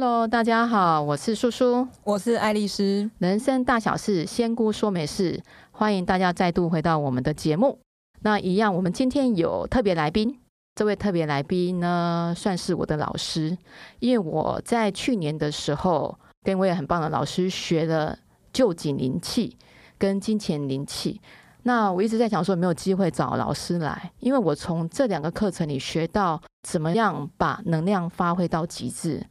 Hello，大家好，我是叔叔，我是爱丽丝。人生大小事，仙姑说没事，欢迎大家再度回到我们的节目。那一样，我们今天有特别来宾，这位特别来宾呢，算是我的老师，因为我在去年的时候跟我也很棒的老师学了旧景灵气跟金钱灵气。那我一直在想说，有没有机会找老师来，因为我从这两个课程里学到怎么样把能量发挥到极致。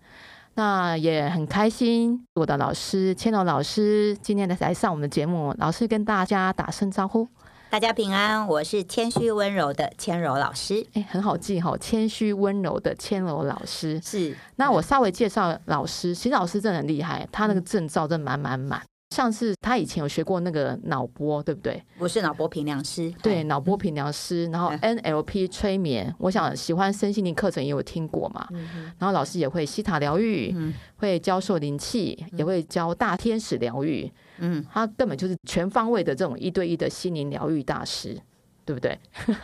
那也很开心，我的老师千柔老师今天来上我们的节目，老师跟大家打声招呼。大家平安，我是谦虚温柔的千柔老师。哎，很好记哈，谦虚温柔的千柔老师。是，那我稍微介绍老师，其实老师真的很厉害，他那个证照真的满满满。像是他以前有学过那个脑波，对不对？我是脑波评量师，对，脑波评量师。然后 NLP 催眠，我想喜欢身心灵课程也有听过嘛。然后老师也会西塔疗愈，会教授灵气，也会教大天使疗愈。嗯，他根本就是全方位的这种一对一的心灵疗愈大师，对不对？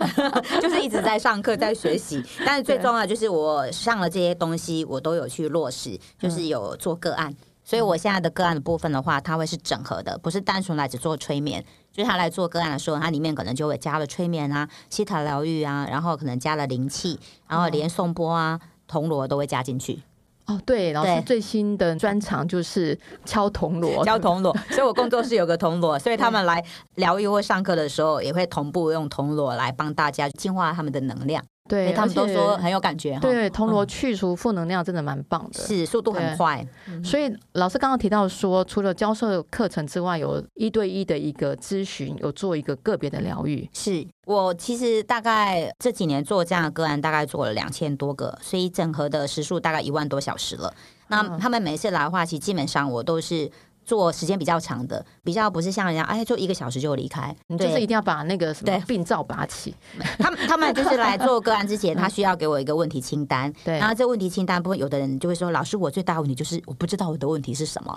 就是一直在上课，在学习。但是最重要就是我上了这些东西，我都有去落实，就是有做个案。所以我现在的个案的部分的话，它会是整合的，不是单纯来只做催眠。就是他来做个案的时候，它里面可能就会加了催眠啊、西塔疗愈啊，然后可能加了灵气，然后连颂钵啊、铜锣都会加进去。哦，对，老师最新的专长就是敲铜锣，敲铜锣。所以我工作室有个铜锣，所以他们来疗愈或上课的时候，也会同步用铜锣来帮大家净化他们的能量。对，他们都说很有感觉。对，铜锣去除负能量真的蛮棒的，是速度很快。所以老师刚刚提到说，除了教授课程之外，有一对一的一个咨询，有做一个个别的疗愈。是我其实大概这几年做这样的个案，大概做了两千多个，所以整合的时数大概一万多小时了。那他们每次来的话，其实基本上我都是。做时间比较长的，比较不是像人家哎，做一个小时就离开，你就是一定要把那个什么病灶拔起。他们他们就是来做个案之前，他需要给我一个问题清单。对，然后这问题清单部分，有的人就会说，老师，我最大问题就是我不知道我的问题是什么。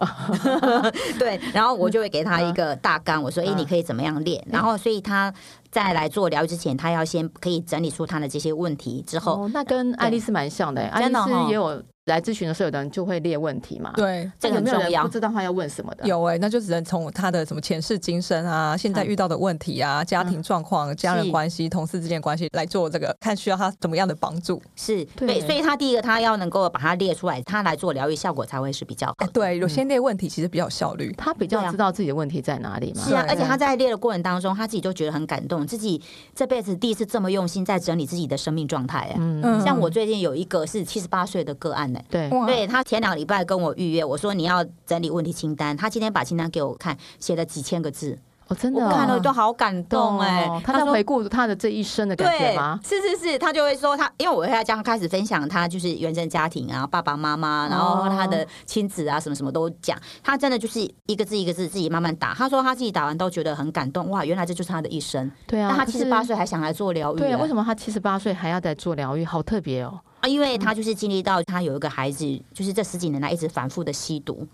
对，然后我就会给他一个大纲，我说，哎，你可以怎么样练？然后，所以他在来做疗愈之前，他要先可以整理出他的这些问题之后，哦、那跟爱丽丝蛮像的，爱丽丝也有。来咨询的时候，有的人就会列问题嘛。对，这个很重要。不知道他要问什么的。有哎、欸，那就只能从他的什么前世今生啊，现在遇到的问题啊，嗯、家庭状况、嗯、家人关系、同事之间关系来做这个，看需要他怎么样的帮助。是对，所以他第一个他要能够把它列出来，他来做疗愈效果才会是比较好。欸、对，有些列问题其实比较有效率，他比较知道自己的问题在哪里嘛。是啊，而且他在列的过程当中，他自己就觉得很感动，自己这辈子第一次这么用心在整理自己的生命状态。哎，嗯，像我最近有一个是七十八岁的个案呢。对，对他。前两个礼拜跟我预约，我说你要整理问题清单。他今天把清单给我看，写了几千个字。哦，真的，我看了都好感动哎！他在回顾他的这一生的感觉吗？是是是，他就会说他，因为我会这样开始分享他就是原生家庭啊，爸爸妈妈，然后他的亲子啊，什么什么都讲。他真的就是一个字一个字自己慢慢打。他说他自己打完都觉得很感动，哇，原来这就是他的一生。对啊，那他七十八岁还想来做疗愈，对啊，为什么他七十八岁还要在做疗愈？好特别哦。啊，因为他就是经历到他有一个孩子，就是这十几年来一直反复的吸毒。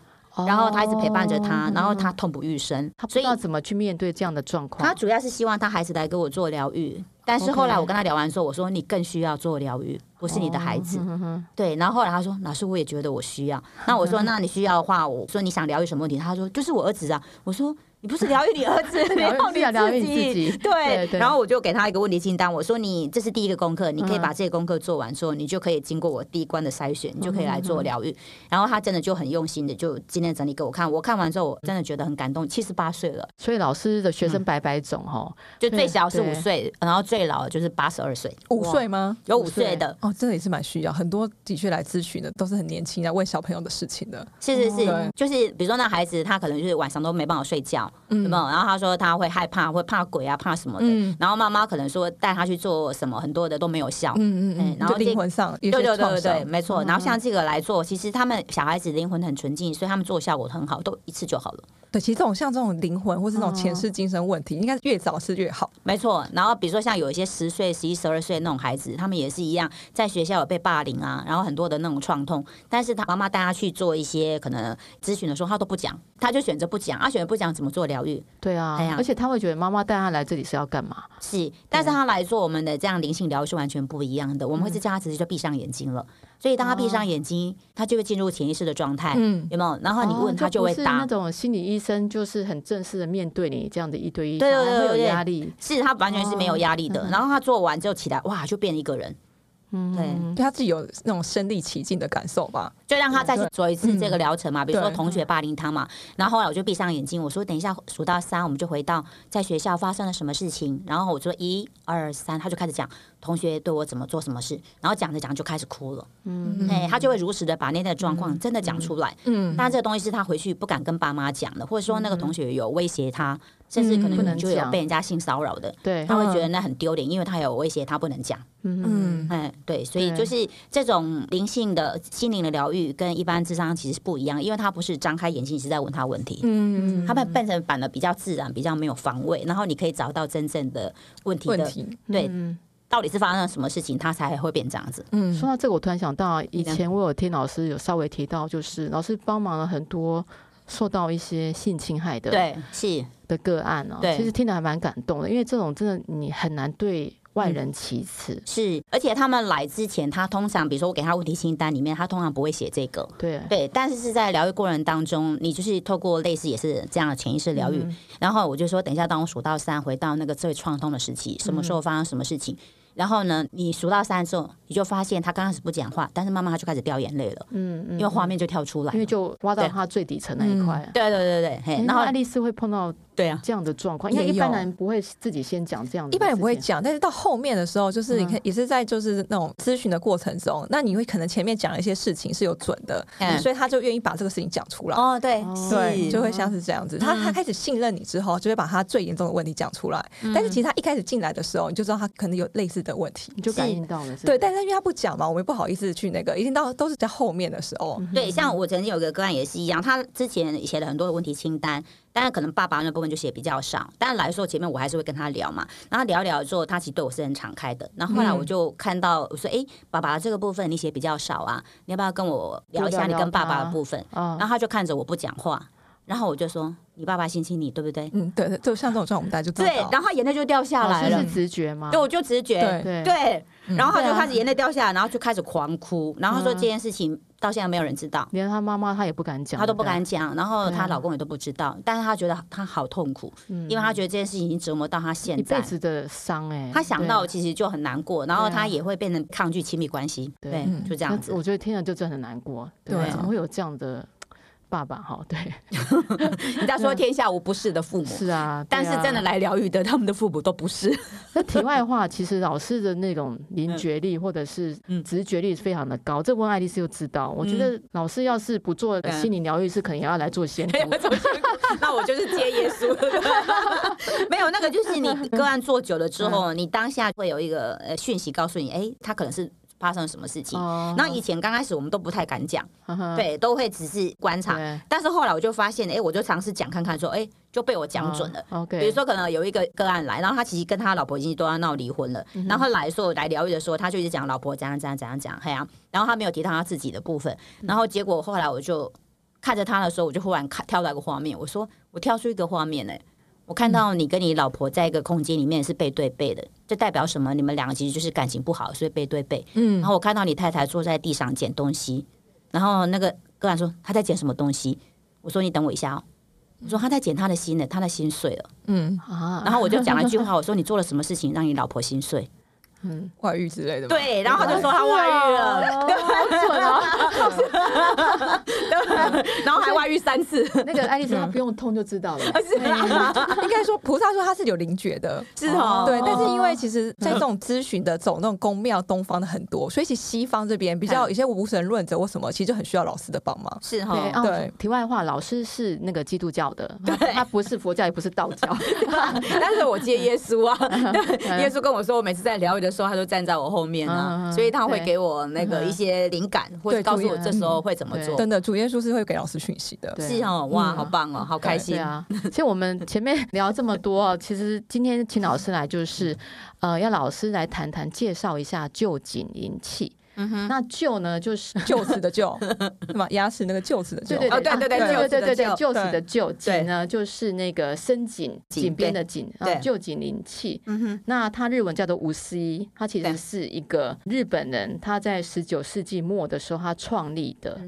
然后他一直陪伴着他，然后他痛不欲生，他不知道怎么去面对这样的状况。他主要是希望他孩子来给我做疗愈，但是后来我跟他聊完之后，我说你更需要做疗愈，不是你的孩子。对，然后后来他说，老师我也觉得我需要。那我说，那你需要的话，我说你想疗愈什么问题？他说就是我儿子啊。我说。你不是疗愈你儿子，疗愈你自己。对，然后我就给他一个问题清单，我说你这是第一个功课，你可以把这个功课做完之后，你就可以经过我第一关的筛选，你就可以来做疗愈。然后他真的就很用心的，就今天整理给我看。我看完之后，我真的觉得很感动。七十八岁了，所以老师的学生百百种哈，就最小是五岁，然后最老就是八十二岁。五岁吗？有五岁的哦，这也是蛮需要。很多的确来咨询的都是很年轻，来问小朋友的事情的。是是是，就是比如说那孩子他可能就是晚上都没办法睡觉，嗯，然后。他说他会害怕，会怕鬼啊，怕什么的。嗯、然后妈妈可能说带他去做什么，很多的都没有效。嗯嗯嗯。然后灵魂上，对对对对对，没错。然后像这个来做，其实他们小孩子灵魂很纯净，所以他们做效果很好，都一次就好了。对，其实这种像这种灵魂或是这种前世今生问题，应该越早是越好。没错。然后比如说像有一些十岁、十一、十二岁那种孩子，他们也是一样，在学校有被霸凌啊，然后很多的那种创痛，但是他妈妈带他去做一些可能咨询的时候，他都不讲，他就选择不讲，他选择不讲怎么做疗愈。对啊，哎呀，而且他会觉得妈妈带他来这里是要干嘛？是，但是他来做我们的这样灵性疗愈是完全不一样的。我们会是叫他直接就闭上眼睛了，所以当他闭上眼睛，他就会进入潜意识的状态，嗯，有没有？然后你问他就会答。那种心理医生就是很正式的面对你这样的一对一，对对对，会有压力。是他完全是没有压力的。然后他做完之后起来，哇，就变一个人。嗯，对，对他自己有那种身临其境的感受吧，就让他再去做一次这个疗程嘛。比如说同学霸凌他嘛，然后后来我就闭上眼睛，我说等一下数到三，我们就回到在学校发生了什么事情。然后我说一二三，他就开始讲同学对我怎么做什么事，然后讲着讲就开始哭了。嗯，哎，他就会如实的把那天的状况真的讲出来。嗯，但这个东西是他回去不敢跟爸妈讲的，或者说那个同学有威胁他，甚至可能就有被人家性骚扰的，对，他会觉得那很丢脸，因为他有威胁，他不能讲。嗯。嗯，对，所以就是这种灵性的心灵的疗愈跟一般智商其实是不一样，因为他不是张开眼睛一直在问他问题，嗯，他们变成反而比较自然，比较没有防卫，然后你可以找到真正的问题的，对，到底是发生了什么事情，他才会变这样子。嗯，说到这个，我突然想到，以前我有听老师有稍微提到，就是老师帮忙了很多受到一些性侵害的，对，是的个案哦，其实听得还蛮感动的，因为这种真的你很难对。外人启齿、嗯、是，而且他们来之前，他通常比如说我给他问题清单里面，他通常不会写这个。对对，但是是在疗愈过程当中，你就是透过类似也是这样的潜意识疗愈，嗯、然后我就说，等一下，当我数到三，回到那个最创痛的时期，什么时候发生什么事情？嗯然后呢，你数到三的时候，你就发现他刚开始不讲话，但是慢慢他就开始掉眼泪了。嗯嗯，因为画面就跳出来，因为就挖到他最底层那一块。对对对对，嘿，然后爱丽丝会碰到对啊。这样的状况，因为一般人不会自己先讲这样的，一般人不会讲，但是到后面的时候，就是你看也是在就是那种咨询的过程中，那你会可能前面讲了一些事情是有准的，所以他就愿意把这个事情讲出来。哦，对对，就会像是这样子，他他开始信任你之后，就会把他最严重的问题讲出来。但是其实他一开始进来的时候，你就知道他可能有类似的问题，你就。感应到了，对，但是因为他不讲嘛，我们不好意思去那个，一定到都是在后面的时候。对，像我曾经有个个案也是一样，他之前写了很多的问题清单，但是可能爸爸那部分就写比较少。但来说前面我还是会跟他聊嘛，然后聊聊之后，他其实对我是很敞开的。然后后来我就看到我说，哎，爸爸这个部分你写比较少啊，你要不要跟我聊一下你跟爸爸的部分？然后他就看着我不讲话。然后我就说：“你爸爸性侵你，对不对？”嗯，对对，就像这种状况，我们大家就。对，然后眼泪就掉下来了。是直觉吗？对，我就直觉。对对。然后他就开始眼泪掉下来，然后就开始狂哭。然后他说这件事情到现在没有人知道，连她妈妈她也不敢讲，她都不敢讲。然后她老公也都不知道，但是她觉得她好痛苦，因为她觉得这件事情已经折磨到她现在一辈子的伤。哎，她想到其实就很难过，然后她也会变成抗拒亲密关系。对，就这样子。我觉得听了就真的很难过。对，怎么会有这样的？爸爸哈，对，人家说天下无不是的父母，是啊，但是真的来疗愈的，他们的父母都不是。那题外话，其实老师的那种灵觉力或者是直觉力是非常的高。这问爱丽丝就知道，我觉得老师要是不做心理疗愈师，可能也 要来做仙姑。那我就是接耶稣。没有那个，就是你个案做久了之后，你当下会有一个呃讯息告诉你，哎，他可能是。发生了什么事情？然后以前刚开始我们都不太敢讲，对，都会只是观察。但是后来我就发现，哎，我就尝试讲看看，说，哎，就被我讲准了。比如说，可能有一个个案来，然后他其实跟他老婆已经都要闹离婚了。然后来说来疗愈的时候，他就一直讲老婆怎样怎样怎样讲，嘿呀。然后他没有提到他自己的部分。然后结果后来我就看着他的时候，我就忽然看跳到一个画面，我说我跳出一个画面，哎。我看到你跟你老婆在一个空间里面是背对背的，这代表什么？你们两个其实就是感情不好，所以背对背。嗯。然后我看到你太太坐在地上捡东西，然后那个个案说他在捡什么东西？我说你等我一下哦。我说他在捡他的心呢，他的心碎了。嗯啊。然后我就讲了一句话，我说你做了什么事情让你老婆心碎？嗯，外遇之类的。对，然后他就说他外遇了，对，然后还外遇三次。那个爱丽丝她不用痛就知道了。应该说菩萨说他是有灵觉的，是哦。对，但是因为其实，在这种咨询的走那种宫庙东方的很多，所以其实西方这边比较有些无神论者或什么，其实就很需要老师的帮忙。是哈。对。题外话，老师是那个基督教的，他不是佛教，也不是道教。但是我接耶稣啊，耶稣跟我说，我每次在疗愈的。时候，他就站在我后面啊，所以他会给我那个一些灵感，或者告诉我这时候会怎么做。真的，主耶稣是会给老师讯息的。是哦，哇，好棒哦，好开心啊！其实我们前面聊这么多，其实今天请老师来就是，呃，要老师来谈谈，介绍一下臼井灵气。嗯哼，那臼呢，就是臼齿的臼，是吗？牙齿那个臼齿的臼。对对对对对对对对对，臼齿的臼。井呢，就是那个深井井边的井。对，臼井灵气。嗯哼，那它日文叫做五十一，它其实是一个日本人，他在十九世纪末的时候他创立的。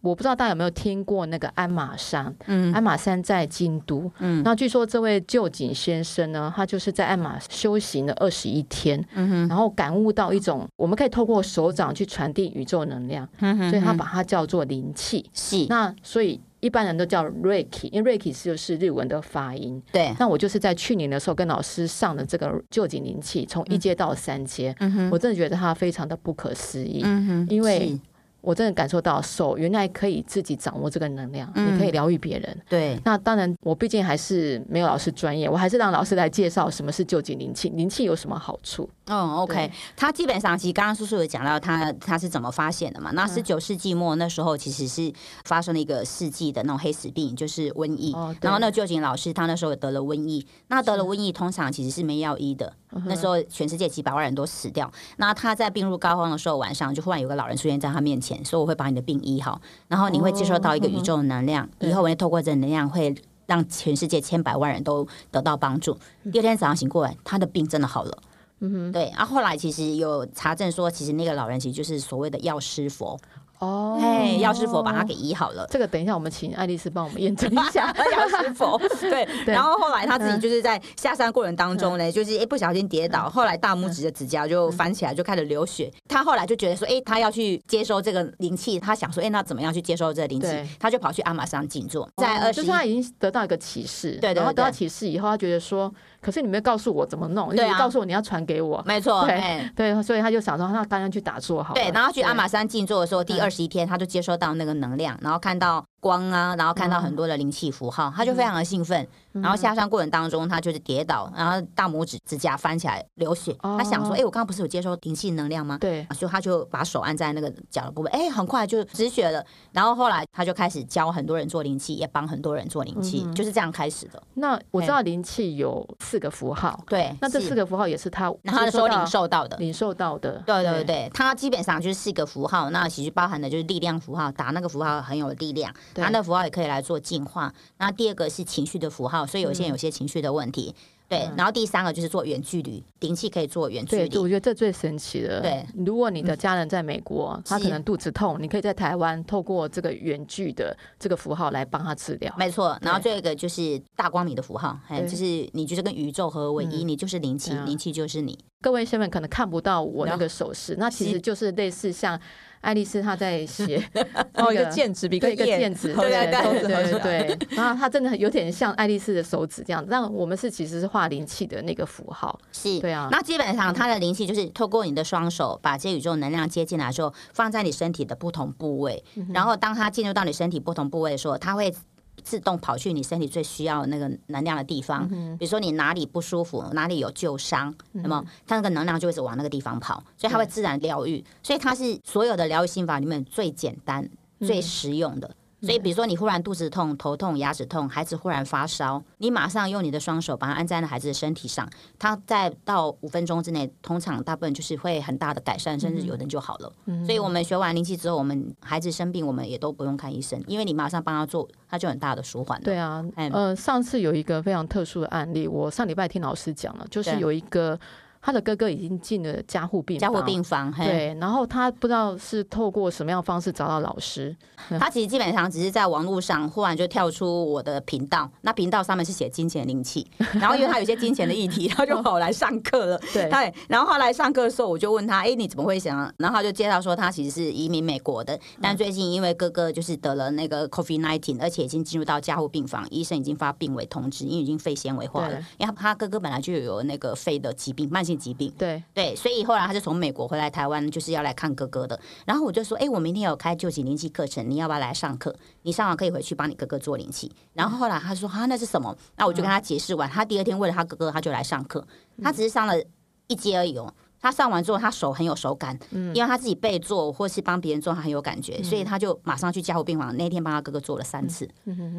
我不知道大家有没有听过那个鞍马山？嗯，鞍马山在京都。嗯，那据说这位旧井先生呢，他就是在鞍马修行了二十一天，嗯哼，然后感悟到一种我们可以透过手掌去传递宇宙能量，嗯哼，所以他把它叫做灵气。是，那所以一般人都叫 Reiki，因为 Reiki 就是日文的发音。对，那我就是在去年的时候跟老师上的这个旧井灵气，从一阶到三阶，我真的觉得它非常的不可思议，嗯哼，因为。我真的感受到手原来可以自己掌握这个能量，嗯、你可以疗愈别人。对，那当然，我毕竟还是没有老师专业，我还是让老师来介绍什么是臼井灵气，灵气有什么好处。嗯，OK，他基本上其实刚刚叔叔有讲到他他是怎么发现的嘛？那十九世纪末那时候其实是发生了一个世纪的那种黑死病，就是瘟疫。哦、然后那旧井老师他那时候得了瘟疫，那得了瘟疫通常其实是没药医的。那时候全世界几百万人都死掉。那他在病入膏肓的时候，晚上就忽然有个老人出现在他面前，说我会把你的病医好，然后你会接受到一个宇宙的能量，以后我会透过这能量会让全世界千百万人都得到帮助。第二天早上醒过来，他的病真的好了。嗯哼，对，然后后来其实有查证说，其实那个老人其实就是所谓的药师佛。哦，嘿，药师佛把它给医好了。这个等一下我们请爱丽丝帮我们验证一下。药师佛，对。然后后来他自己就是在下山过程当中呢，就是一不小心跌倒，后来大拇指的指甲就翻起来，就开始流血。他后来就觉得说，哎，他要去接收这个灵气，他想说，哎，那怎么样去接收这个灵气？他就跑去阿玛山静坐，在二十，就是他已经得到一个启示。对，然后得到启示以后，他觉得说。可是你没有告诉我怎么弄，你告诉我你要传给我，没错，对对，所以他就想说，那刚刚去打坐好了。对，然后去阿玛山静坐的时候，第二十一天，他就接收到那个能量，然后看到光啊，然后看到很多的灵气符号，他就非常的兴奋。然后下山过程当中，他就是跌倒，然后大拇指指甲翻起来流血。他想说，哎，我刚刚不是有接收灵气能量吗？对，所以他就把手按在那个脚的部位，哎，很快就止血了。然后后来他就开始教很多人做灵气，也帮很多人做灵气，就是这样开始的。那我知道灵气有四个符号。对，那这四个符号也是他，他说领受到的，领受到的，对对对，他基本上就是四个符号，那其实包含的就是力量符号，打那个符号很有力量，打那符号也可以来做净化。那第二个是情绪的符号，所以有些人有些情绪的问题。对，然后第三个就是做远距离灵气，可以做远距离。对，我觉得这最神奇的。对，如果你的家人在美国，他可能肚子痛，你可以在台湾透过这个远距的这个符号来帮他治疗。没错，然后最后一个就是大光明的符号，还有就是你就是跟宇宙合而为一，你就是灵气，灵气就是你。各位先生可能看不到我那个手势，那其实就是类似像。爱丽丝她在写 哦，一个剑指，比个一个剑指，对对对对对，然后她真的有点像爱丽丝的手指这样，那我们是其实是画灵气的那个符号，是，对啊。那基本上它的灵气就是透过你的双手把这宇宙能量接进来之后，放在你身体的不同部位，然后当它进入到你身体不同部位的时候，它会。自动跑去你身体最需要那个能量的地方，比如说你哪里不舒服，哪里有旧伤，那么它那个能量就会是往那个地方跑，所以它会自然疗愈。所以它是所有的疗愈心法里面最简单、最实用的。所以，比如说你忽然肚子痛、头痛、牙齿痛，孩子忽然发烧，你马上用你的双手把它按在那孩子的身体上，他在到五分钟之内，通常大部分就是会很大的改善，甚至有人就好了。嗯、所以我们学完灵气之后，我们孩子生病，我们也都不用看医生，因为你马上帮他做，他就很大的舒缓了。对啊，呃，上次有一个非常特殊的案例，我上礼拜听老师讲了，就是有一个。他的哥哥已经进了加护病加护病房，对，然后他不知道是透过什么样的方式找到老师。他其实基本上只是在网络上忽然就跳出我的频道，那频道上面是写金钱灵气，然后因为他有些金钱的议题，他就跑来上课了。对，然后后来上课的时候，我就问他：“哎，你怎么会想？”然后他就介绍说，他其实是移民美国的，但最近因为哥哥就是得了那个 COVID-19，而且已经进入到加护病房，医生已经发病危通知，因为已经肺纤维化了。因为他哥哥本来就有那个肺的疾病，慢性。疾病，对对，所以后来他就从美国回来台湾，就是要来看哥哥的。然后我就说，哎，我明天有开旧井灵气课程，你要不要来上课？你上完可以回去帮你哥哥做灵气。然后后来他说，啊，那是什么？那我就跟他解释完。他第二天为了他哥哥，他就来上课。他只是上了一阶而已哦。他上完之后，他手很有手感，嗯，因为他自己被做或是帮别人做，他很有感觉，嗯、所以他就马上去加护病房。那天帮他哥哥做了三次，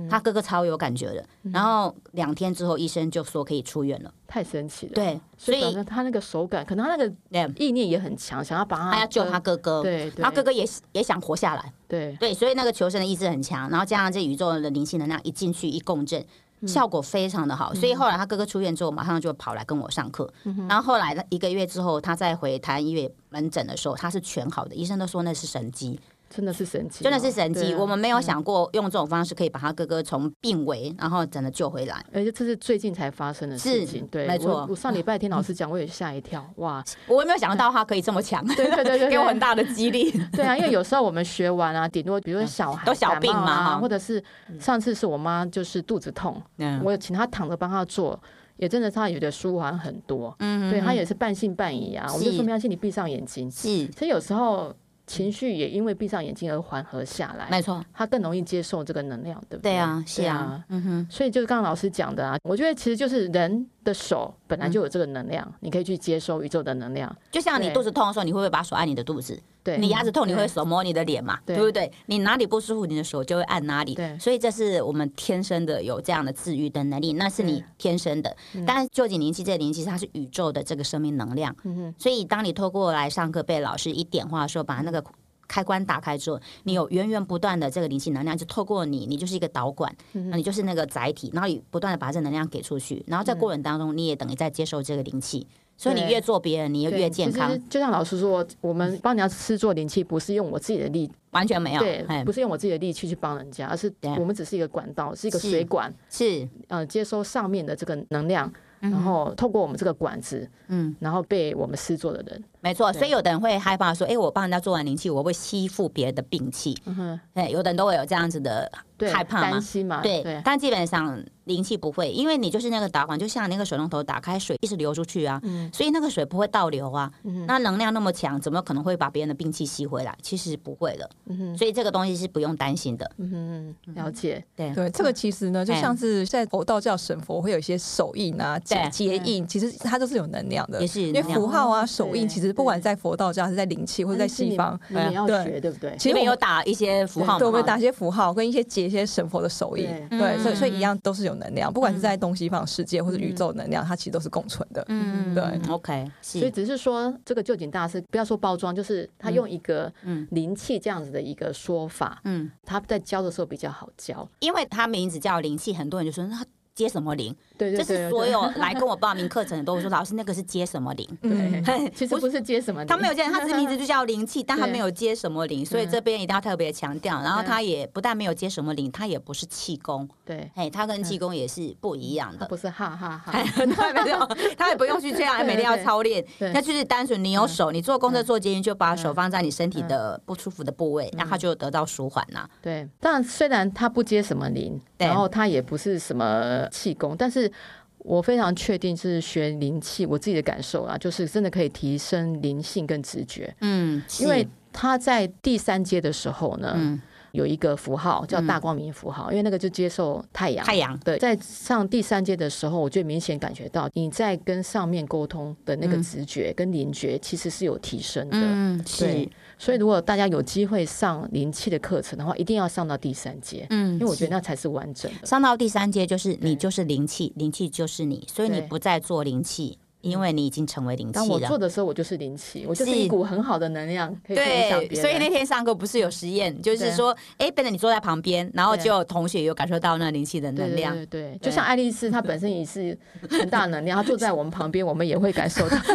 他哥哥超有感觉的。嗯、然后两天之后，医生就说可以出院了，太神奇了。对，所以他那个手感，可能他那个意念也很强，想要把他，他要救他哥哥，对，他哥哥也也想活下来，对对，所以那个求生的意志很强。然后加上这宇宙的灵性能量一进去一共振。效果非常的好，所以后来他哥哥出院之后，马上就跑来跟我上课。然后后来一个月之后，他再回台湾医院门诊的时候，他是全好的，医生都说那是神迹。真的是神奇，真的是神奇。我们没有想过用这种方式可以把他哥哥从病危，然后真的救回来。而且这是最近才发生的事情，对，没错。我上礼拜听老师 讲，我也吓一跳，哇！我也没有想到他可以这么强，对对对对，给我很大的激励。对啊，因为有时候我们学完啊，顶多比如说小孩都小病嘛，或者是上次是我妈就是肚子痛，我请她躺着帮她做，也真的她有点舒缓很多。嗯，对她也是半信半疑啊，我们就说没关系，你闭上眼睛。是，其实有时候。情绪也因为闭上眼睛而缓和下来，没错，他更容易接受这个能量，对不对？对啊，是啊，嗯哼。所以就是刚刚老师讲的啊，我觉得其实就是人的手本来就有这个能量，你可以去接收宇宙的能量。就像你肚子痛的时候，你会不会把手按你的肚子？对，你牙齿痛，你会手摸你的脸嘛？对不对？你哪里不舒服，你的手就会按哪里。对，所以这是我们天生的有这样的治愈的能力，那是你天生的。但是，究竟灵气这个灵气，它是宇宙的这个生命能量。嗯。所以，当你透过来上课被老师一点化的时候，把那个。开关打开之后，你有源源不断的这个灵气能量，就透过你，你就是一个导管，那你就是那个载体，然后你不断的把这能量给出去，然后在过程当中，你也等于在接受这个灵气，所以你越做别人，你就越健康。就像老师说，我们帮人家施做灵气，不是用我自己的力，完全没有，对，不是用我自己的力气去帮人家，而是我们只是一个管道，是一个水管，是呃接收上面的这个能量。然后透过我们这个管子，嗯，然后被我们施做的人，没错。所以有的人会害怕说，哎，我帮人家做完灵气，我会吸附别人的病气。嗯哼，哎，有的人都会有这样子的害怕嘛，担心嘛，对。但基本上灵气不会，因为你就是那个导管，就像那个水龙头打开，水一直流出去啊，所以那个水不会倒流啊。那能量那么强，怎么可能会把别人的病气吸回来？其实不会的。所以这个东西是不用担心的。嗯哼，了解。对对，这个其实呢，就像是在佛道教神佛会有一些手印啊、结印。其实它都是有能量的，也是因为符号啊、手印，其实不管在佛道教还是在灵气或者在西方，你们要学对不对？其实有打一些符号，对，我们打一些符号跟一些结一些神佛的手印，对，所以所以一样都是有能量，不管是在东西方世界或者宇宙能量，它其实都是共存的。嗯，对，OK。所以只是说这个旧景大师不要说包装，就是他用一个灵气这样子的一个说法，嗯，他在教的时候比较好教，因为他名字叫灵气，很多人就说那。接什么灵？对，这是所有来跟我报名课程的都会说，老师那个是接什么灵？对，其实不是接什么灵，他没有接，他这名字就叫灵气，但他没有接什么灵，所以这边一定要特别强调。然后他也不但没有接什么灵，他也不是气功，对，哎，他跟气功也是不一样的，不是哈哈哈，没有，他也不用去这样，每天要操练，那就是单纯你有手，你做功课做捷运就把手放在你身体的不舒服的部位，然后他就得到舒缓呐。对，但虽然他不接什么灵，然后他也不是什么。气功，但是我非常确定是学灵气，我自己的感受啊，就是真的可以提升灵性跟直觉。嗯，因为他在第三阶的时候呢，嗯、有一个符号叫大光明符号，嗯、因为那个就接受太阳。太阳对，在上第三阶的时候，我就明显感觉到你在跟上面沟通的那个直觉跟灵觉其实是有提升的。嗯，对。所以，如果大家有机会上灵气的课程的话，一定要上到第三阶，嗯，因为我觉得那才是完整的。上到第三阶就是你就是灵气，灵气就是你，所以你不再做灵气，因为你已经成为灵气了。当我做的时候，我就是灵气，我就是一股很好的能量，可以分享别人。对，所以那天上课不是有实验，就是说，哎，变成你坐在旁边，然后就有同学有感受到那灵气的能量。对对，就像爱丽丝，她本身也是很大能量，她坐在我们旁边，我们也会感受到。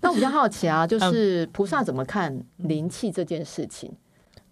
那我比较好奇啊，就是菩萨怎么看灵气这件事情？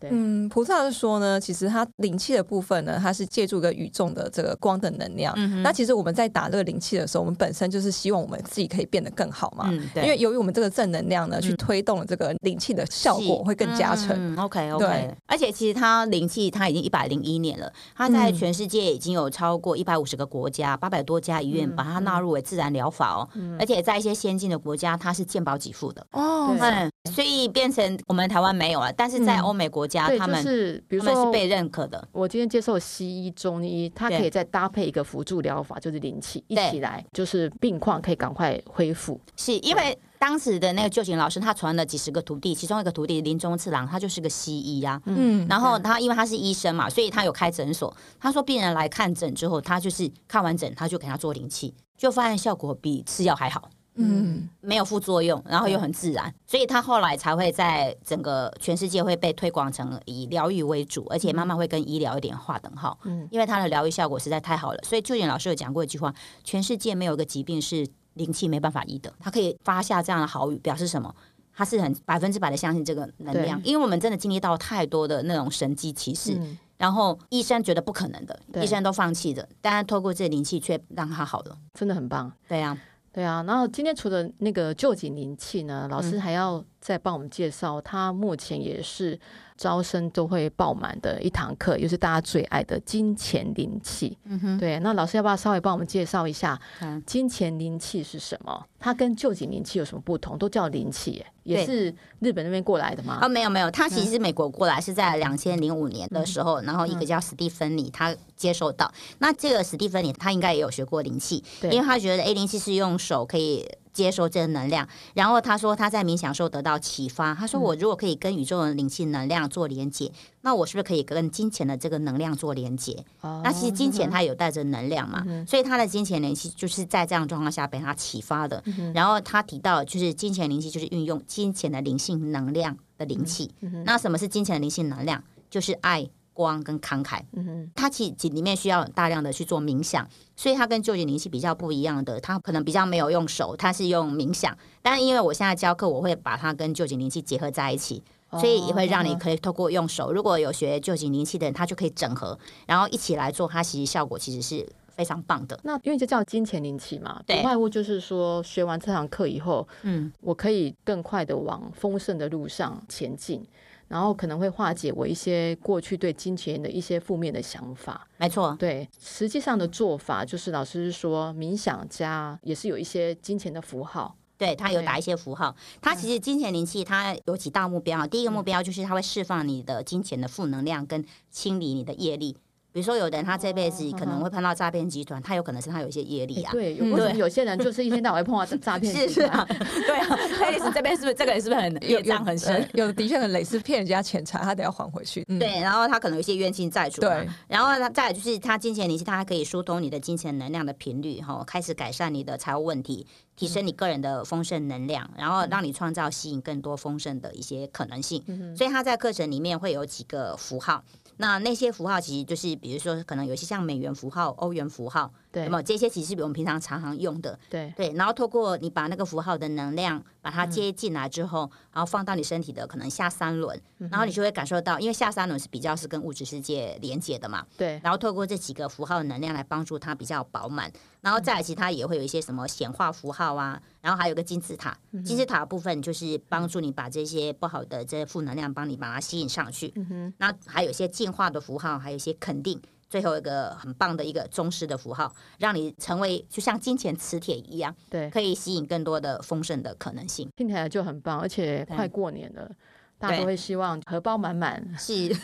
对嗯，菩萨是说呢，其实它灵气的部分呢，它是借助一个宇宙的这个光的能量。嗯、哼那其实我们在打这个灵气的时候，我们本身就是希望我们自己可以变得更好嘛。嗯、对因为由于我们这个正能量呢，嗯、去推动了这个灵气的效果会更加成。嗯、OK OK。对而且其实它灵气它已经一百零一年了，它在全世界已经有超过一百五十个国家、八百多家医院把它纳入为自然疗法哦。嗯、而且在一些先进的国家，它是健保给付的。哦。对所以变成我们台湾没有了，但是在欧美国家，他们是比如说是被认可的。我今天接受西医、中医，它可以再搭配一个辅助疗法，就是灵气一起来，就是病况可以赶快恢复。是因为当时的那个旧井老师，他传了几十个徒弟，其中一个徒弟林中次郎，他就是个西医啊。嗯，然后他因为他是医生嘛，所以他有开诊所。他说病人来看诊之后，他就是看完诊，他就给他做灵气，就发现效果比吃药还好。嗯，没有副作用，然后又很自然，所以他后来才会在整个全世界会被推广成以疗愈为主，而且慢慢会跟医疗有点划等号。嗯，因为他的疗愈效果实在太好了。所以臼井老师有讲过一句话：全世界没有一个疾病是灵气没办法医的。他可以发下这样的好语，表示什么？他是很百分之百的相信这个能量，因为我们真的经历到太多的那种神迹奇事，然后医生觉得不可能的，医生都放弃的，但是透过这灵气却让他好了，真的很棒。对呀。对啊，然后今天除了那个旧景灵气呢，老师还要再帮我们介绍，他目前也是。招生都会爆满的一堂课，又是大家最爱的金钱灵气。嗯哼，对，那老师要不要稍微帮我们介绍一下金钱灵气是什么？它跟旧景灵气有什么不同？都叫灵气耶，也是日本那边过来的吗？啊、哦，没有没有，他其实是美国过来，是在两千零五年的时候，嗯、然后一个叫史蒂芬妮，他接受到。那这个史蒂芬妮，他应该也有学过灵气，对因为他觉得 A 灵气是用手可以。接收这个能量，然后他说他在冥想时候得到启发。他说我如果可以跟宇宙的灵性能量做连接，那我是不是可以跟金钱的这个能量做连接？那其实金钱它有带着能量嘛，所以他的金钱联系就是在这样状况下被他启发的。然后他提到就是金钱灵气就是运用金钱的灵性能量的灵气。那什么是金钱的灵性能量？就是爱。光跟慷慨，嗯哼，它其实里面需要大量的去做冥想，所以它跟旧景灵气比较不一样的，它可能比较没有用手，它是用冥想。但是因为我现在教课，我会把它跟旧景灵气结合在一起，所以也会让你可以透过用手，如果有学旧景灵气的人，他就可以整合，然后一起来做，它其实效果其实是非常棒的。那因为这叫金钱灵气嘛，对外物就是说学完这堂课以后，嗯，我可以更快的往丰盛的路上前进。然后可能会化解我一些过去对金钱的一些负面的想法。没错，对，实际上的做法就是老师说，冥想家也是有一些金钱的符号，对，他有打一些符号。他其实金钱灵气，它有几大目标。第一个目标就是它会释放你的金钱的负能量，跟清理你的业力。比如说，有的人他这辈子可能会碰到诈骗集团，他有可能是他有一些业力啊。对，为什么有些人就是一天到晚会碰到诈骗集团？对啊，黑历史这边是不是这个人是不是很 业障很深？有的的确很累，是骗人家钱财，他得要还回去。对，然后他可能有一些冤亲债主。对，然后他再就是他金钱灵气，他还可以疏通你的金钱能量的频率，哈，开始改善你的财务问题，提升你个人的丰盛能量，然后让你创造吸引更多丰盛的一些可能性。所以他在课程里面会有几个符号。那那些符号其实就是，比如说可能有些像美元符号、欧元符号，对，那么这些其实是我们平常常常用的，对对。然后透过你把那个符号的能量把它接进来之后，嗯、然后放到你身体的可能下三轮，嗯、然后你就会感受到，因为下三轮是比较是跟物质世界连接的嘛，对。然后透过这几个符号的能量来帮助它比较饱满，然后再来其他也会有一些什么显化符号啊，然后还有个金字塔，嗯、金字塔的部分就是帮助你把这些不好的这些负能量帮你把它吸引上去，嗯哼。那还有一些进化的符号，还有一些肯定。最后一个很棒的一个忠实的符号，让你成为就像金钱磁铁一样，对，可以吸引更多的丰盛的可能性。听起来就很棒，而且快过年了，大家都会希望荷包满满，是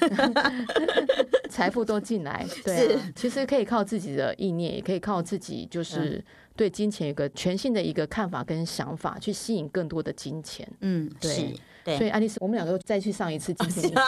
财富都进来。对、啊，其实可以靠自己的意念，也可以靠自己，就是对金钱有一个全新的一个看法跟想法，去吸引更多的金钱。嗯，对。对所以爱丽丝，我们两个再去上一次金钱灵气。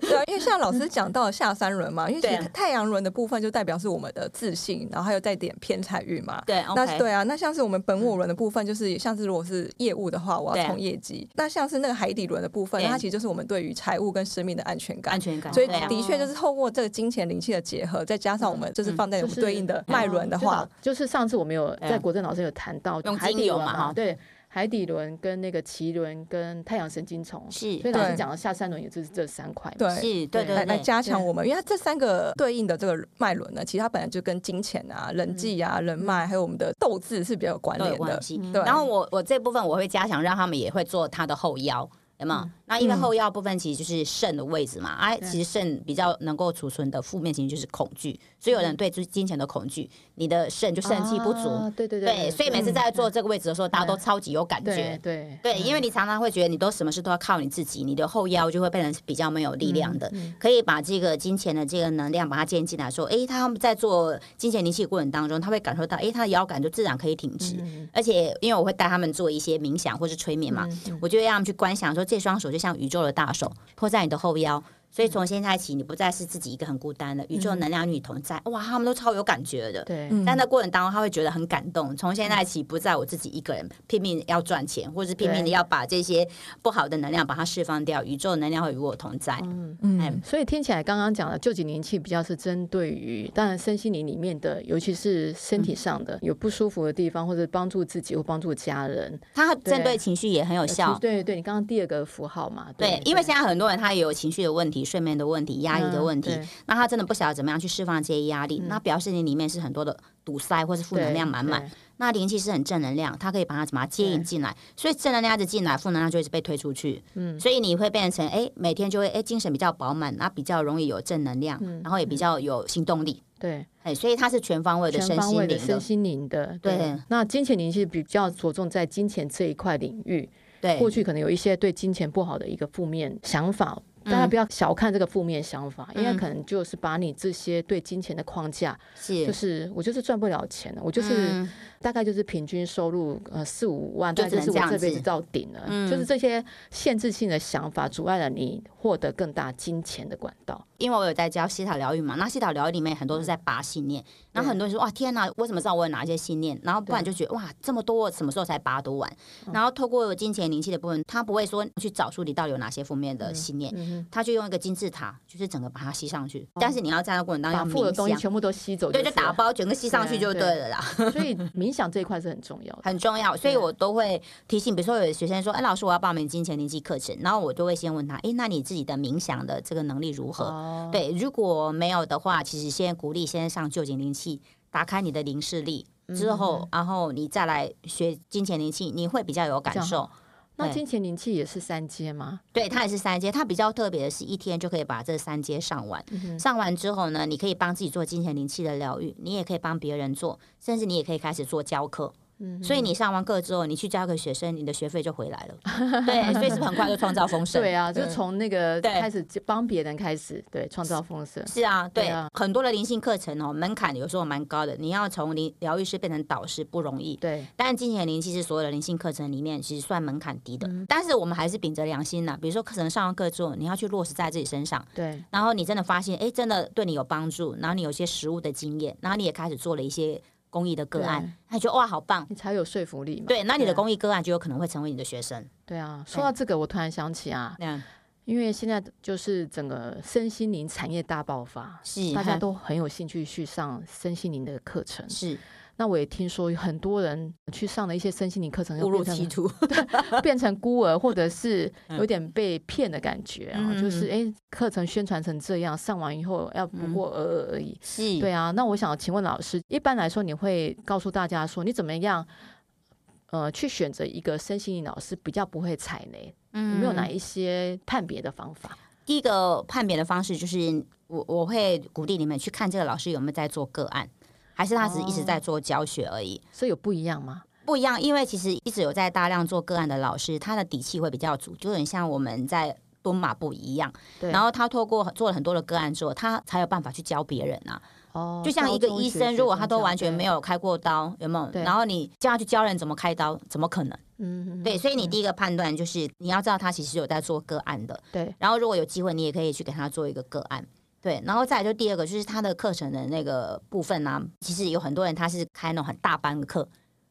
对啊，因为像老师讲到下三轮嘛，因为其实太阳轮的部分就代表是我们的自信，然后还有带点偏财运嘛。对，那对啊，那像是我们本我轮的部分，就是像是如果是业务的话，我要冲业绩。那像是那个海底轮的部分，它其实就是我们对于财务跟生命的安全感。安全感。所以的确就是透过这个金钱灵气的结合，再加上我们就是放在我们对应的脉轮的话，就是上次我们有在国政老师有谈到海底轮嘛，对。海底轮跟那个脐轮跟太阳神经丛，是，所以老师讲的下三轮也就是这三块，对，是，对对，来加强我们，因为它这三个对应的这个脉轮呢，其实它本来就跟金钱啊、人际啊、人脉，还有我们的斗志是比较有关联的。对，然后我我这部分我会加强，让他们也会做他的后腰。有没有？那因为后腰部分其实就是肾的位置嘛，哎，其实肾比较能够储存的负面情绪就是恐惧，所以有人对金钱的恐惧，你的肾就肾气不足，对对对，所以每次在做这个位置的时候，大家都超级有感觉，对对，因为你常常会觉得你都什么事都要靠你自己，你的后腰就会变成比较没有力量的，可以把这个金钱的这个能量把它接进来，说，哎，他们在做金钱灵气过程当中，他会感受到，哎，他的腰杆就自然可以挺直，而且因为我会带他们做一些冥想或是催眠嘛，我就会让他们去观想说，这双手就像宇宙的大手托在你的后腰。所以从现在起，你不再是自己一个很孤单的宇宙能量与你同在，哇，他们都超有感觉的。对，但那过程当中，他会觉得很感动。从现在起，不再我自己一个人拼命要赚钱，或者是拼命的要把这些不好的能量把它释放掉。宇宙能量会与我同在。嗯嗯。所以听起来刚刚讲的救济灵气比较是针对于，当然身心灵里面的，尤其是身体上的有不舒服的地方，或者帮助自己或帮助家人。它针对情绪也很有效。对对，你刚刚第二个符号嘛。对，因为现在很多人他也有情绪的问题。睡眠的问题、压力的问题，嗯、那他真的不晓得怎么样去释放这些压力，嗯、那表示你里面是很多的堵塞，或是负能量满满。那灵气是很正能量，它可以把它怎么接引进来，所以正能量一直进来，负能量就一直被推出去。嗯，所以你会变成哎，每天就会哎精神比较饱满，那比较容易有正能量，嗯、然后也比较有行动力。对，哎，所以它是全方位的身心灵的。身心灵的，对。对那金钱灵气比较着重在金钱这一块领域。对，过去可能有一些对金钱不好的一个负面想法。大家不要小看这个负面想法，因为可能就是把你这些对金钱的框架，是。就是我就是赚不了钱了，我就是大概就是平均收入呃四五万，但是我这辈子到顶了，就是这些限制性的想法阻碍了你获得更大金钱的管道。因为我有在教西塔疗愈嘛，那西塔疗愈里面很多是在拔信念，然后很多人说哇天哪，我怎么知道我有哪些信念？然后不然就觉得哇这么多，什么时候才拔得完？然后透过金钱灵气的部分，他不会说去找出你到底有哪些负面的信念。他就用一个金字塔，就是整个把它吸上去。但是你要在那过程当中，把负的东西全部都吸走，对，就打包整个吸上去就对了啦。所以冥想这一块是很重要，很重要。所以我都会提醒，比如说有的学生说：“哎，老师，我要报名金钱灵气课程。”然后我就会先问他：“哎，那你自己的冥想的这个能力如何？”对，如果没有的话，其实先鼓励先上旧景灵气，打开你的灵视力之后，然后你再来学金钱灵气，你会比较有感受。那金钱灵气也是三阶吗？对，它也是三阶。它比较特别的是一天就可以把这三阶上完。嗯、上完之后呢，你可以帮自己做金钱灵气的疗愈，你也可以帮别人做，甚至你也可以开始做教课。所以你上完课之后，你去教给学生，你的学费就回来了。对，所以是很快就创造丰盛？对啊，就从那个开始帮别人开始，对，创造丰盛。是啊，对，很多的灵性课程哦，门槛有时候蛮高的。你要从灵疗愈师变成导师不容易。对，但金钱灵其实所有的灵性课程里面其实算门槛低的。但是我们还是秉着良心呐，比如说课程上完课之后，你要去落实在自己身上。对，然后你真的发现，哎，真的对你有帮助，然后你有些实物的经验，然后你也开始做了一些。公益的个案，他觉得哇，好棒，你才有说服力嘛。对，那你的公益个案就有可能会成为你的学生。对啊，说到这个，我突然想起啊，因为现在就是整个身心灵产业大爆发，是大家都很有兴趣去上身心灵的课程。是。那我也听说有很多人去上了一些身心灵课程，误入歧途，变成孤儿，或者是有点被骗的感觉啊。嗯、就是哎，课程宣传成这样，上完以后要不过尔尔而已。是，对啊。那我想请问老师，一般来说你会告诉大家说，你怎么样呃去选择一个身心灵老师比较不会踩雷？嗯，有没有哪一些判别的方法？第一个判别的方式就是我我会鼓励你们去看这个老师有没有在做个案。还是他只是一直在做教学而已，所以有不一样吗？不一样，因为其实一直有在大量做个案的老师，他的底气会比较足，就很像我们在蹲马步一样。然后他透过做了很多的个案之后，他才有办法去教别人啊。哦。就像一个医生，如果他都完全没有开过刀，有没有？对。然后你叫他去教人怎么开刀，怎么可能？嗯。对，所以你第一个判断就是你要知道他其实有在做个案的。对。然后如果有机会，你也可以去给他做一个个案。对，然后再来就第二个，就是他的课程的那个部分呢、啊，其实有很多人他是开那种很大班的课，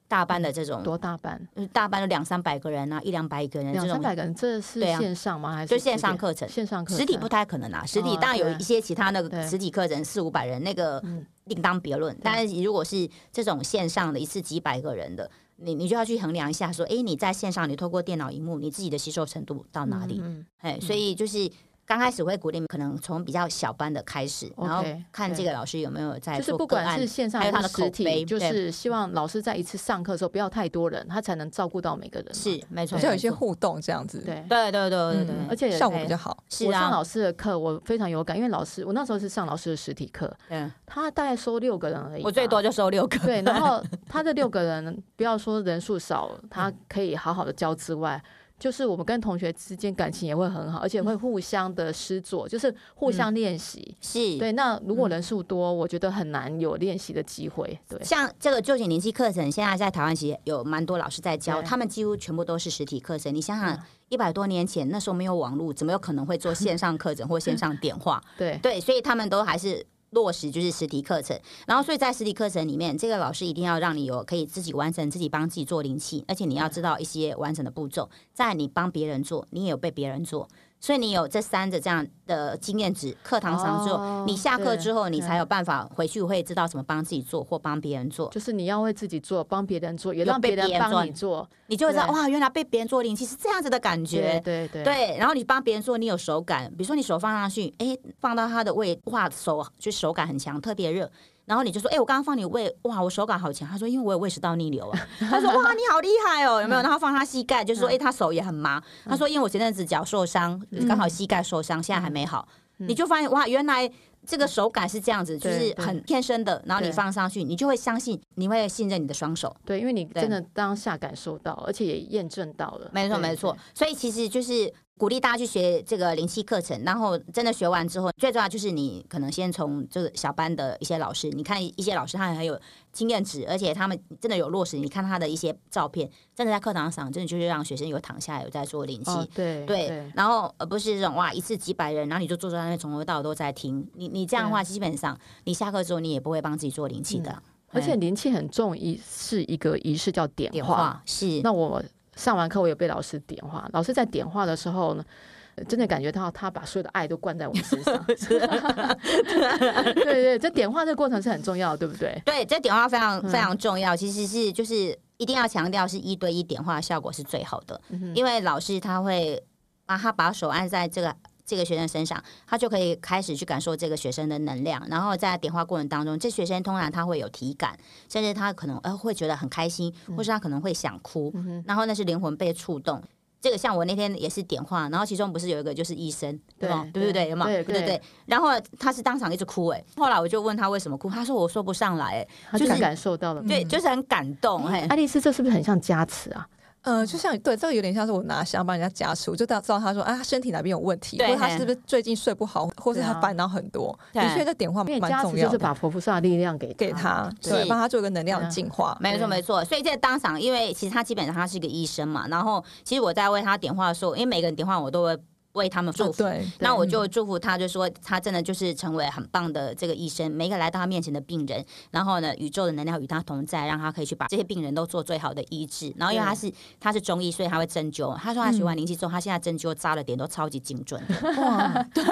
大班的这种多大班？大班有两三百个人啊，一两百个人，两三百个人，这是线上吗？还是就线上课程？线上课程实体不太可能啊，实体当然有一些其他那个实体课程四五百人，那个另当别论。但是如果是这种线上的一次几百个人的，你你就要去衡量一下，说，哎，你在线上你透过电脑荧幕，你自己的吸收程度到哪里？哎，所以就是。刚开始会鼓励，可能从比较小班的开始，okay, 然后看这个老师有没有在做，就是不管是线上还是实体，就是希望老师在一次上课的时候不要太多人，他才能照顾到每个人。是，没错，就有一些互动这样子。对，对，对，对，对，对，而且效果比较好。是啊，我上老师的课，我非常有感，因为老师，我那时候是上老师的实体课，嗯，他大概收六个人而已，我最多就收六个。对，然后他这六个人，不要说人数少，他可以好好的教之外。就是我们跟同学之间感情也会很好，而且会互相的师作，就是互相练习。嗯、是对。那如果人数多，我觉得很难有练习的机会。对，像这个旧景灵气课程，现在在台湾其实有蛮多老师在教，他们几乎全部都是实体课程。你想想，一百多年前那时候没有网络，怎么有可能会做线上课程或线上点化？对对，所以他们都还是。落实就是实体课程，然后所以在实体课程里面，这个老师一定要让你有可以自己完成、自己帮自己做灵气，而且你要知道一些完整的步骤，在你帮别人做，你也有被别人做。所以你有这三个这样的经验值，课堂上之后，哦、你下课之后，你才有办法回去会知道怎么帮自己做或帮别人做。就是你要为自己做，帮别人做，也让别人帮你做，你就会知道哇，原来被别人做灵气是这样子的感觉。对对对，对。然后你帮别人做，你有手感，比如说你手放上去，哎，放到他的胃，哇，手就手感很强，特别热。然后你就说，哎，我刚刚放你胃，哇，我手感好强。他说，因为我有胃食道逆流啊。他说，哇，你好厉害哦，有没有？然后放他膝盖，就说，哎，他手也很麻。他说，因为我前阵子脚受伤，刚好膝盖受伤，现在还没好。你就发现，哇，原来这个手感是这样子，就是很天生的。然后你放上去，你就会相信，你会信任你的双手。对，因为你真的当下感受到，而且也验证到了。没错，没错。所以其实就是。鼓励大家去学这个灵气课程，然后真的学完之后，最重要就是你可能先从这个小班的一些老师，你看一些老师他很有经验值，而且他们真的有落实。你看他的一些照片，真的在课堂上，真的就是让学生有躺下来有在做灵气，哦、对对，对。然后而不是这种哇一次几百人，然后你就坐在那边从头到尾都在听。你你这样的话，基本上你下课之后你也不会帮自己做灵气的。嗯、而且灵气很重一是一个仪式叫点化是那我。上完课，我有被老师点化。老师在点化的时候呢，真的感觉到他把所有的爱都灌在我们身上。对对，这点化这个过程是很重要，对不对？对，这点化非常非常重要。其实是就是一定要强调，是一对一点化效果是最好的，因为老师他会把他把手按在这个。这个学生身上，他就可以开始去感受这个学生的能量，然后在点化过程当中，这学生通常他会有体感，甚至他可能呃会觉得很开心，或是他可能会想哭，嗯、然后那是灵魂被触动。这个像我那天也是点化，然后其中不是有一个就是医生，对吗？对不对？有吗？对对对。然后他是当场一直哭，哎，后来我就问他为什么哭，他说我说不上来，哎，就是感受到了，对，就是很感动。哎，爱丽丝，这是不是很像加持啊？呃，就像对这个有点像是我拿香帮人家加持，我就知道他说啊，他身体哪边有问题，或者他是不是最近睡不好，或是他烦恼很多。的确，这点化蛮重要的，就是把佛菩萨的力量给给他，对，帮他做一个能量的净化。没错，没错。所以在当场，因为其实他基本上他是一个医生嘛，然后其实我在为他点化的时候，因为每个人点化我都会。为他们祝福，那我就祝福他，就说他真的就是成为很棒的这个医生。每一个来到他面前的病人，然后呢，宇宙的能量与他同在，让他可以去把这些病人都做最好的医治。然后因为他是他是中医，所以他会针灸。他说他学完灵气之后，他现在针灸扎的点都超级精准。哇，对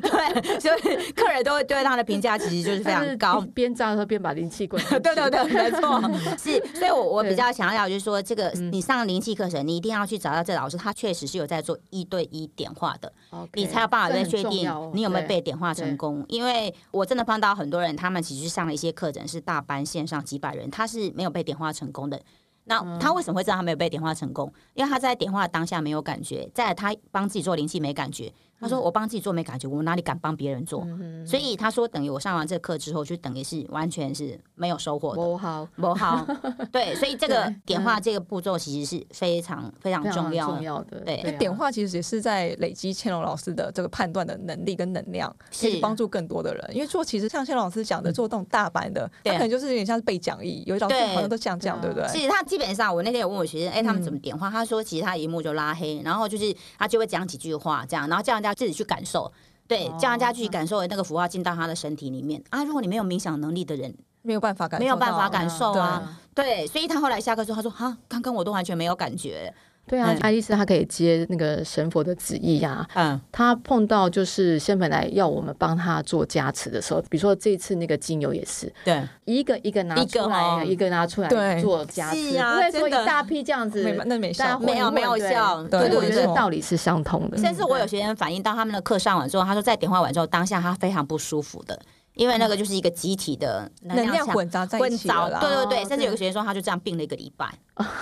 对，所以客人都会对他的评价其实就是非常高。边扎的时候边把灵气滚。对对对，没错，是。所以我我比较想要就是说，这个你上灵气课程，你一定要去找到这老师，他确实是有在做一对一点化的，okay, 你才有办法再确定你有没有被点化成功。因为我真的碰到很多人，他们其实上了一些课程，是大班线上几百人，他是没有被点化成功的。那他为什么会知道他没有被点化成功？因为他在点化当下没有感觉，在他帮自己做灵气没感觉。他说：“我帮自己做没感觉，我哪里敢帮别人做？所以他说，等于我上完这个课之后，就等于是完全是没有收获的。不好，不好。对，所以这个点化这个步骤其实是非常非常重要的。对，点化其实也是在累积千龙老师的这个判断的能力跟能量，可以帮助更多的人。因为做其实像千龙老师讲的，做这种大班的，他可能就是有点像是背讲义，有些老师好像都这样讲，对不对？其实他基本上，我那天有问我学生，哎，他们怎么点化？他说，其实他一幕就拉黑，然后就是他就会讲几句话，这样，然后叫人家自己去感受。”对，叫大家去感受那个符号进到他的身体里面啊！如果你没有冥想能力的人，没有办法感受，没有办法感受啊。对，所以他后来下课之后，他说：“哈，刚刚我都完全没有感觉。”对啊，爱丽丝她可以接那个神佛的旨意呀。嗯，她碰到就是仙本来要我们帮她做加持的时候，比如说这次那个精油也是，对，一个一个拿出来，一个拿出来做加持，不会说一大批这样子，那没效，没有没有效。对，我觉得道理是相通的。甚至我有学员反映到他们的课上完之后，他说在点化完之后，当下他非常不舒服的。因为那个就是一个集体的能量混杂在一起了，对对对，甚至有个学员说他就这样病了一个礼拜，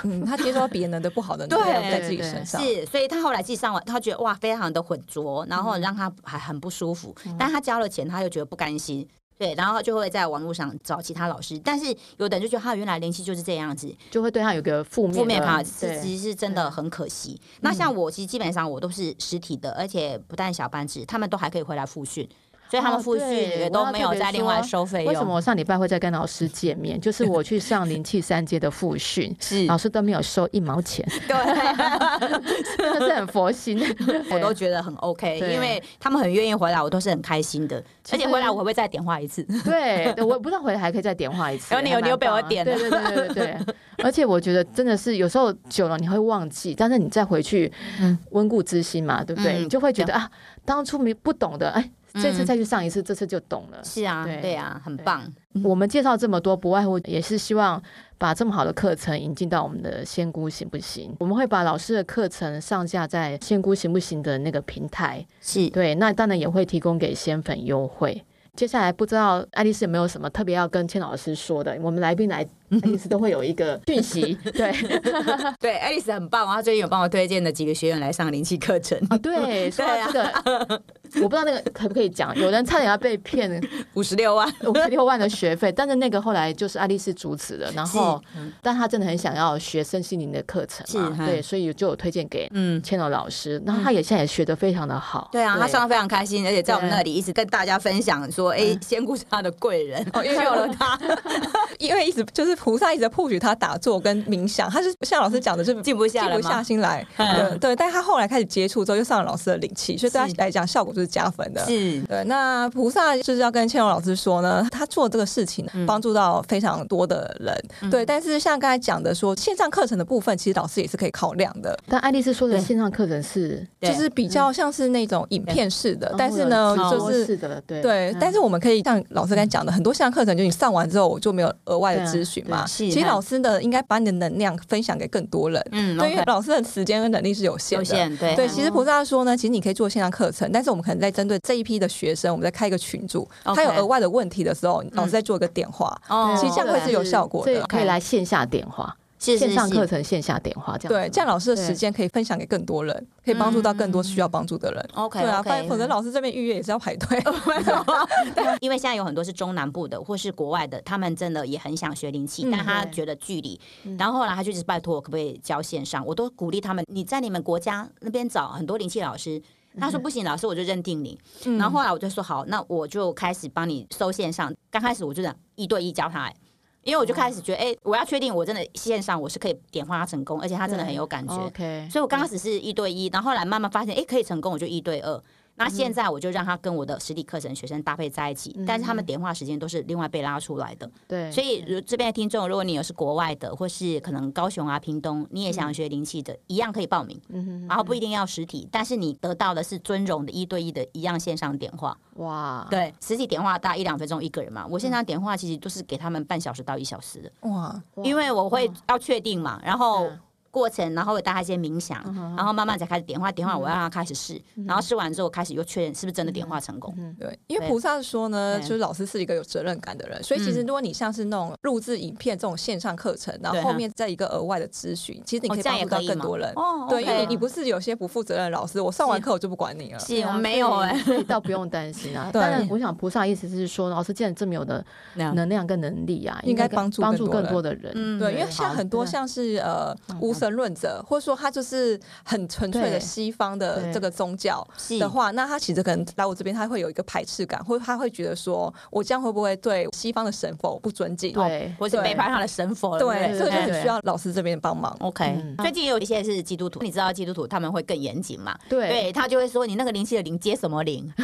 嗯，他接受到别人的不好的能量在自己身上，是，所以他后来自己上完，他觉得哇，非常的混浊，然后让他还很不舒服，但他交了钱，他又觉得不甘心，对，然后就会在网络上找其他老师，但是有的人就觉得他原来联系就是这样子，就会对他有个负面负面哈，其实是真的很可惜。那像我其实基本上我都是实体的，而且不但小班制，他们都还可以回来复训。所以他们复训也都没有再另外收费。为什么我上礼拜会再跟老师见面？就是我去上灵气三阶的复训，是老师都没有收一毛钱。对，真的是很佛心，我都觉得很 OK，因为他们很愿意回来，我都是很开心的。而且回来我会不会再点化一次？对，我不知道回来还可以再点化一次。然后你有你又被我点了，对对对对对。而且我觉得真的是有时候久了你会忘记，但是你再回去温故知新嘛，对不对？你就会觉得啊，当初没不懂的哎。这次再去上一次，嗯、这次就懂了。是啊，对，对啊，很棒。我们介绍这么多，不外乎也是希望把这么好的课程引进到我们的仙姑行不行？我们会把老师的课程上架在仙姑行不行的那个平台。是对，那当然也会提供给仙粉优惠。接下来不知道爱丽丝有没有什么特别要跟千老师说的？我们来宾来，爱丽丝都会有一个讯息。对，对，爱丽丝很棒，她最近有帮我推荐的几个学员来上灵气课程。啊，对，说到这个。我不知道那个可不可以讲，有人差点要被骗 五十六万，五十六万的学费，但是那个后来就是爱丽丝主持的，然后，但他真的很想要学身心灵的课程嘛，对，所以就有推荐给嗯千柔老师，然后他也现在也学的非常的好，对啊，他上得非常开心，而且在我们那里一直跟大家分享说，哎，仙姑是他的贵人，因为有了他，因为一直就是菩萨一直 push 他打坐跟冥想，他是像老师讲的，是静不下静不下心来，对，但他后来开始接触之后，又上了老师的灵气，所以对他来讲效果就是加分的，是。对。那菩萨就是要跟千荣老师说呢，他做这个事情帮助到非常多的人，嗯、对。但是像刚才讲的说，线上课程的部分，其实老师也是可以考量的。但爱丽丝说的线上课程是，就是比较像是那种影片式的，但是呢，就是是的，对。对。但是我们可以像老师刚才讲的，很多线上课程，就你上完之后，我就没有额外的咨询嘛。其实老师的，应该把你的能量分享给更多人，嗯，对，因为老师的时间跟能力是有限的，对。对。其实菩萨说呢，其实你可以做线上课程，但是我们可能在针对这一批的学生，我们在开一个群组，他有额外的问题的时候，老师再做一个电话，其实这样会是有效果的，可以来线下点化，线上课程线下点化这样。对，这样老师的时间可以分享给更多人，可以帮助到更多需要帮助的人。OK，对啊，否则老师这边预约也是要排队。因为现在有很多是中南部的或是国外的，他们真的也很想学灵气，但他觉得距离，然后后来他就一直拜托我可不可以教线上，我都鼓励他们，你在你们国家那边找很多灵气老师。他说不行，老师我就认定你。嗯、然后后来我就说好，那我就开始帮你收线上。刚开始我就这样一对一教他，因为我就开始觉得，哎、欸，我要确定我真的线上我是可以点化他成功，而且他真的很有感觉。OK，所以我刚开始是一对一，然后后来慢慢发现，哎、欸，可以成功，我就一对二。那现在我就让他跟我的实体课程学生搭配在一起，但是他们点化时间都是另外被拉出来的。对，所以如这边的听众，如果你有是国外的，或是可能高雄啊、屏东，你也想学灵气的，一样可以报名。然后不一定要实体，但是你得到的是尊荣的一对一的一样线上点化。哇，对，实体点化大概一两分钟一个人嘛，我线上点话其实都是给他们半小时到一小时的。哇，因为我会要确定嘛，然后。过程，然后会带他一些冥想，然后慢慢才开始点化。点化我要让他开始试，然后试完之后开始又确认是不是真的点化成功。对，因为菩萨说呢，就是老师是一个有责任感的人，所以其实如果你像是那种录制影片这种线上课程，然后后面再一个额外的咨询，其实你可以帮助到更多人。哦，对，因为你不是有些不负责任的老师，我上完课我就不管你了。是，我没有哎，倒不用担心啊。当然，我想菩萨意思是说，老师既然这么有的能量跟能力啊，应该帮助帮助更多的人。对，因为像很多像是呃无神论者或者说他就是很纯粹的西方的这个宗教的话，那他其实可能来我这边，他会有一个排斥感，或他会觉得说，我这样会不会对西方的神佛不尊敬？对，或是背叛他的神佛？对，这个就很需要老师这边帮忙。OK，最近也有一些是基督徒，你知道基督徒他们会更严谨嘛？对，他就会说你那个灵气的灵接什么灵？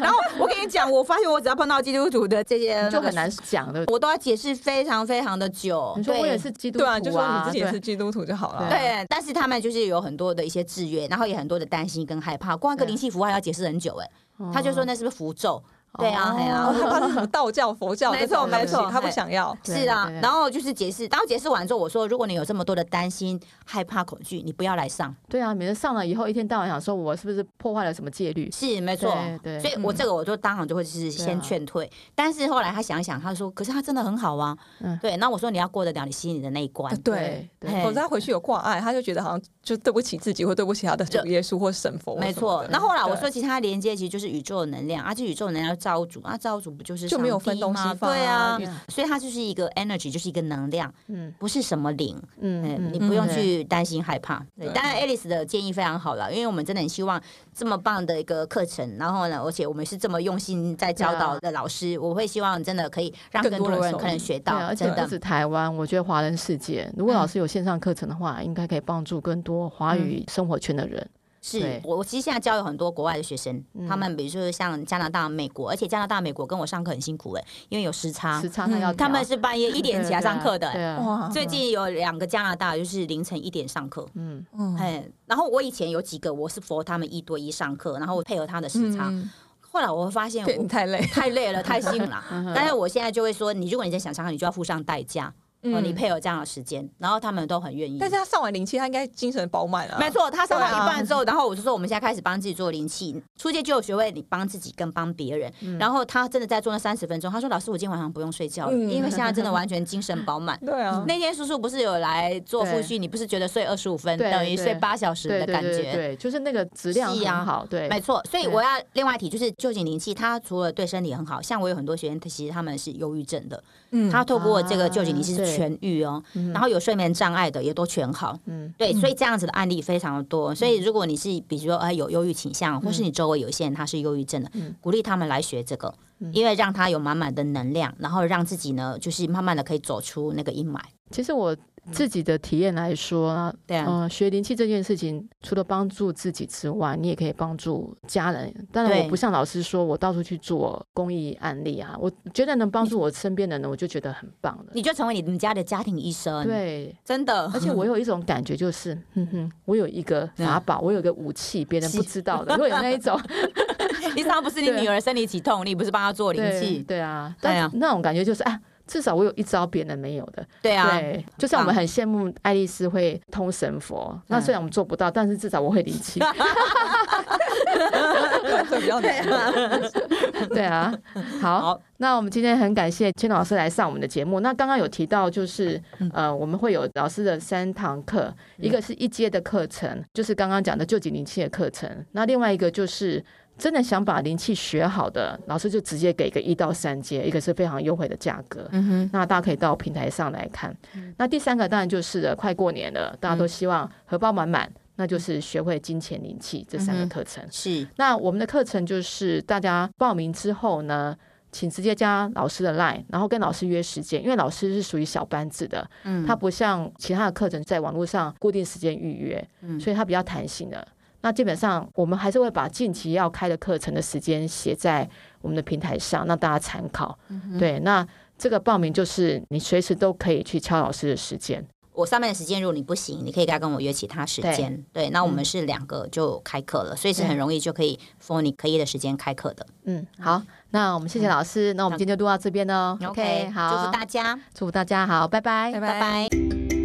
然后我跟你讲，我发现我只要碰到基督徒的这些，就很难讲的，我都要解释非常非常的久。你说我也是基督徒，就说你自己也是基督徒就好了。对，但是他们就是有很多的一些制约，然后也很多的担心跟害怕。光一个灵气符号要解释很久，哎，他就说那是不是符咒？对啊，对啊，他是什么道教、佛教？没错，没错，他不想要。是啊，然后就是解释，然后解释完之后，我说，如果你有这么多的担心、害怕、恐惧，你不要来上。对啊，每次上了以后，一天到晚想说，我是不是破坏了什么戒律？是，没错。对，所以我这个我就当场就会是先劝退。但是后来他想一想，他说，可是他真的很好啊。对，那我说你要过得了你心里的那一关。对，否则他回去有挂碍，他就觉得好像就对不起自己，或对不起他的主耶稣或神佛。没错。那后来我说，其实他连接其实就是宇宙的能量，而且宇宙能量造物主啊，造物主。不就是就没有分东西方？对啊，所以它就是一个 energy，就是一个能量，嗯，不是什么灵，嗯，你不用去担心害怕。对，当然，Alice 的建议非常好了，因为我们真的很希望这么棒的一个课程，然后呢，而且我们是这么用心在教导的老师，我会希望真的可以让更多人可能学到，而且不止台湾，我觉得华人世界，如果老师有线上课程的话，应该可以帮助更多华语生活圈的人。是我，我其实现在教有很多国外的学生，嗯、他们比如说像加拿大、美国，而且加拿大、美国跟我上课很辛苦哎，因为有时差，时差他要、嗯，他们是半夜 一点起来上课的，对啊，对啊，最近有两个加拿大就是凌晨一点上课，嗯。嗯，然后我以前有几个我是 for 他们一对一上课，然后我配合他的时差，嗯、后来我会发现我太累，太累了，太辛苦了，但是我现在就会说，你如果你在想上课，你就要付上代价。哦，你配合这样的时间，然后他们都很愿意。但是他上完灵气，他应该精神饱满啊。没错，他上完一半之后，然后我就说，我们现在开始帮自己做灵气。初阶就有学会你帮自己跟帮别人。然后他真的在做那三十分钟，他说：“老师，我今天晚上不用睡觉了，因为现在真的完全精神饱满。”对啊。那天叔叔不是有来做复训，你不是觉得睡二十五分等于睡八小时的感觉？对，就是那个质量很好。对，没错。所以我要另外提，就是臼井灵气，它除了对身体很好，像我有很多学员，其实他们是忧郁症的，嗯，他透过这个臼井灵气是痊愈哦。然后有睡眠障碍的也都全好，嗯，对，所以这样子的案例非常的多。所以如果你是比如说哎有忧郁倾向，或是你周围有一些人他是忧郁症的，鼓励他们来学这个，因为让他有满满的能量，然后让自己呢就是慢慢的可以走出那个阴霾。其实我。自己的体验来说，对啊，嗯，学灵气这件事情，除了帮助自己之外，你也可以帮助家人。当然，我不像老师说，我到处去做公益案例啊。我觉得能帮助我身边的人，我就觉得很棒了。你就成为你们家的家庭医生，对，真的。而且我有一种感觉，就是，哼哼，我有一个法宝，我有个武器，别人不知道的，会有那一种。平常不是你女儿生理起痛，你不是帮她做灵气，对啊，对啊，那种感觉就是，哎。至少我有一招别人没有的，对啊，对，就像我们很羡慕爱丽丝会通神佛，那虽然我们做不到，但是至少我会灵气，会比较难，对啊，好，那我们今天很感谢千老师来上我们的节目。那刚刚有提到，就是呃，我们会有老师的三堂课，一个是一阶的课程，就是刚刚讲的旧景灵气的课程，那另外一个就是。真的想把灵气学好的老师，就直接给个一到三阶，一个是非常优惠的价格。嗯哼，那大家可以到平台上来看。嗯、那第三个当然就是了，快过年了，大家都希望荷包满满，嗯、那就是学会金钱灵气这三个课程。嗯、是，那我们的课程就是大家报名之后呢，请直接加老师的 line，然后跟老师约时间，因为老师是属于小班制的，嗯，他不像其他的课程在网络上固定时间预约，嗯，所以他比较弹性的。那基本上，我们还是会把近期要开的课程的时间写在我们的平台上，让大家参考。嗯、对，那这个报名就是你随时都可以去敲老师的时间。我上班的时间如果你不行，你可以再跟我约其他时间。对，对，那我们是两个就开课了，嗯、所以是很容易就可以 for 你可以的时间开课的。嗯，好，那我们谢谢老师，嗯、那我们今天就录到这边喽。OK，好，祝福大家，祝福大家，好，拜拜，拜拜。拜拜。